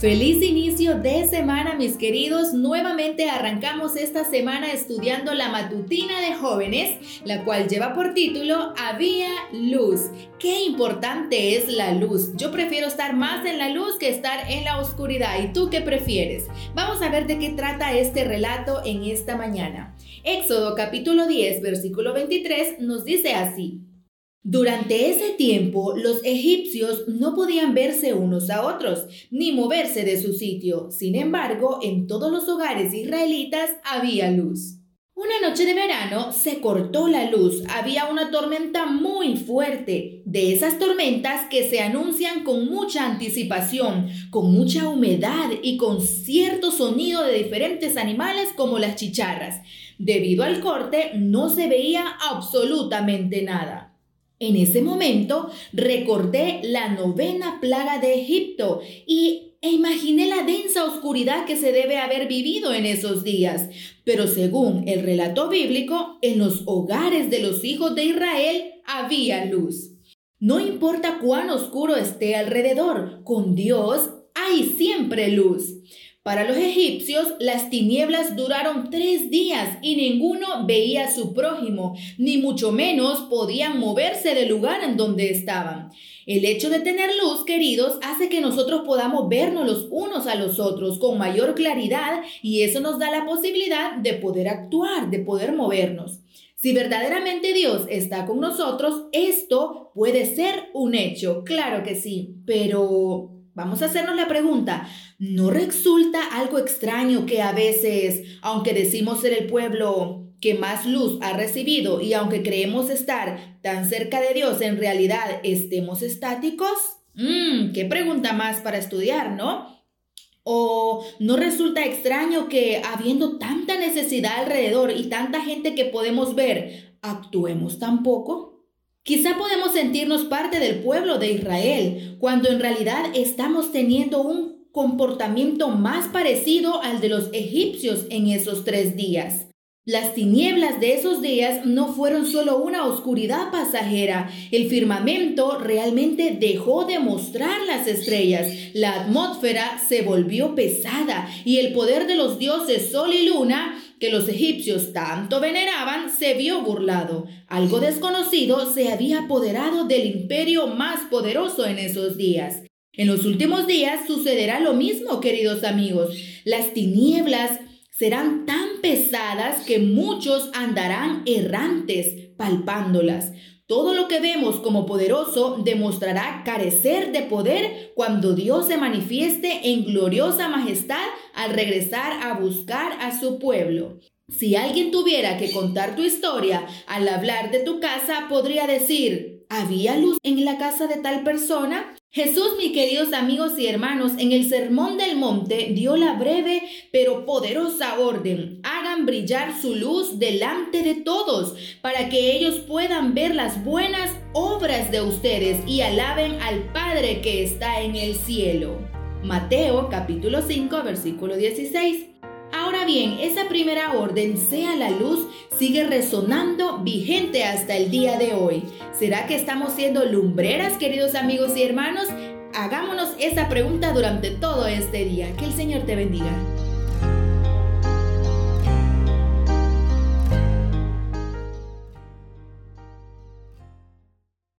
Feliz inicio de semana mis queridos. Nuevamente arrancamos esta semana estudiando la matutina de jóvenes, la cual lleva por título Había luz. Qué importante es la luz. Yo prefiero estar más en la luz que estar en la oscuridad. ¿Y tú qué prefieres? Vamos a ver de qué trata este relato en esta mañana. Éxodo capítulo 10, versículo 23 nos dice así. Durante ese tiempo, los egipcios no podían verse unos a otros, ni moverse de su sitio. Sin embargo, en todos los hogares israelitas había luz. Una noche de verano se cortó la luz, había una tormenta muy fuerte, de esas tormentas que se anuncian con mucha anticipación, con mucha humedad y con cierto sonido de diferentes animales como las chicharras. Debido al corte no se veía absolutamente nada. En ese momento recordé la novena plaga de Egipto y e imaginé la densa oscuridad que se debe haber vivido en esos días. Pero según el relato bíblico, en los hogares de los hijos de Israel había luz. No importa cuán oscuro esté alrededor, con Dios hay siempre luz. Para los egipcios, las tinieblas duraron tres días y ninguno veía a su prójimo, ni mucho menos podían moverse del lugar en donde estaban. El hecho de tener luz, queridos, hace que nosotros podamos vernos los unos a los otros con mayor claridad y eso nos da la posibilidad de poder actuar, de poder movernos. Si verdaderamente Dios está con nosotros, esto puede ser un hecho, claro que sí, pero Vamos a hacernos la pregunta, ¿no resulta algo extraño que a veces, aunque decimos ser el pueblo que más luz ha recibido y aunque creemos estar tan cerca de Dios, en realidad estemos estáticos? Mmm, qué pregunta más para estudiar, ¿no? ¿O no resulta extraño que habiendo tanta necesidad alrededor y tanta gente que podemos ver, actuemos tan poco? Quizá podemos sentirnos parte del pueblo de Israel cuando en realidad estamos teniendo un comportamiento más parecido al de los egipcios en esos tres días. Las tinieblas de esos días no fueron solo una oscuridad pasajera, el firmamento realmente dejó de mostrar las estrellas, la atmósfera se volvió pesada y el poder de los dioses Sol y Luna que los egipcios tanto veneraban se vio burlado. Algo desconocido se había apoderado del imperio más poderoso en esos días. En los últimos días sucederá lo mismo, queridos amigos. Las tinieblas serán tan pesadas que muchos andarán errantes palpándolas. Todo lo que vemos como poderoso demostrará carecer de poder cuando Dios se manifieste en gloriosa majestad al regresar a buscar a su pueblo. Si alguien tuviera que contar tu historia al hablar de tu casa, podría decir, ¿había luz en la casa de tal persona? Jesús, mis queridos amigos y hermanos, en el Sermón del Monte dio la breve pero poderosa orden. Hagan brillar su luz delante de todos para que ellos puedan ver las buenas obras de ustedes y alaben al Padre que está en el cielo. Mateo capítulo 5 versículo 16. Ahora bien, esa primera orden, sea la luz, sigue resonando vigente hasta el día de hoy. ¿Será que estamos siendo lumbreras, queridos amigos y hermanos? Hagámonos esa pregunta durante todo este día. Que el Señor te bendiga.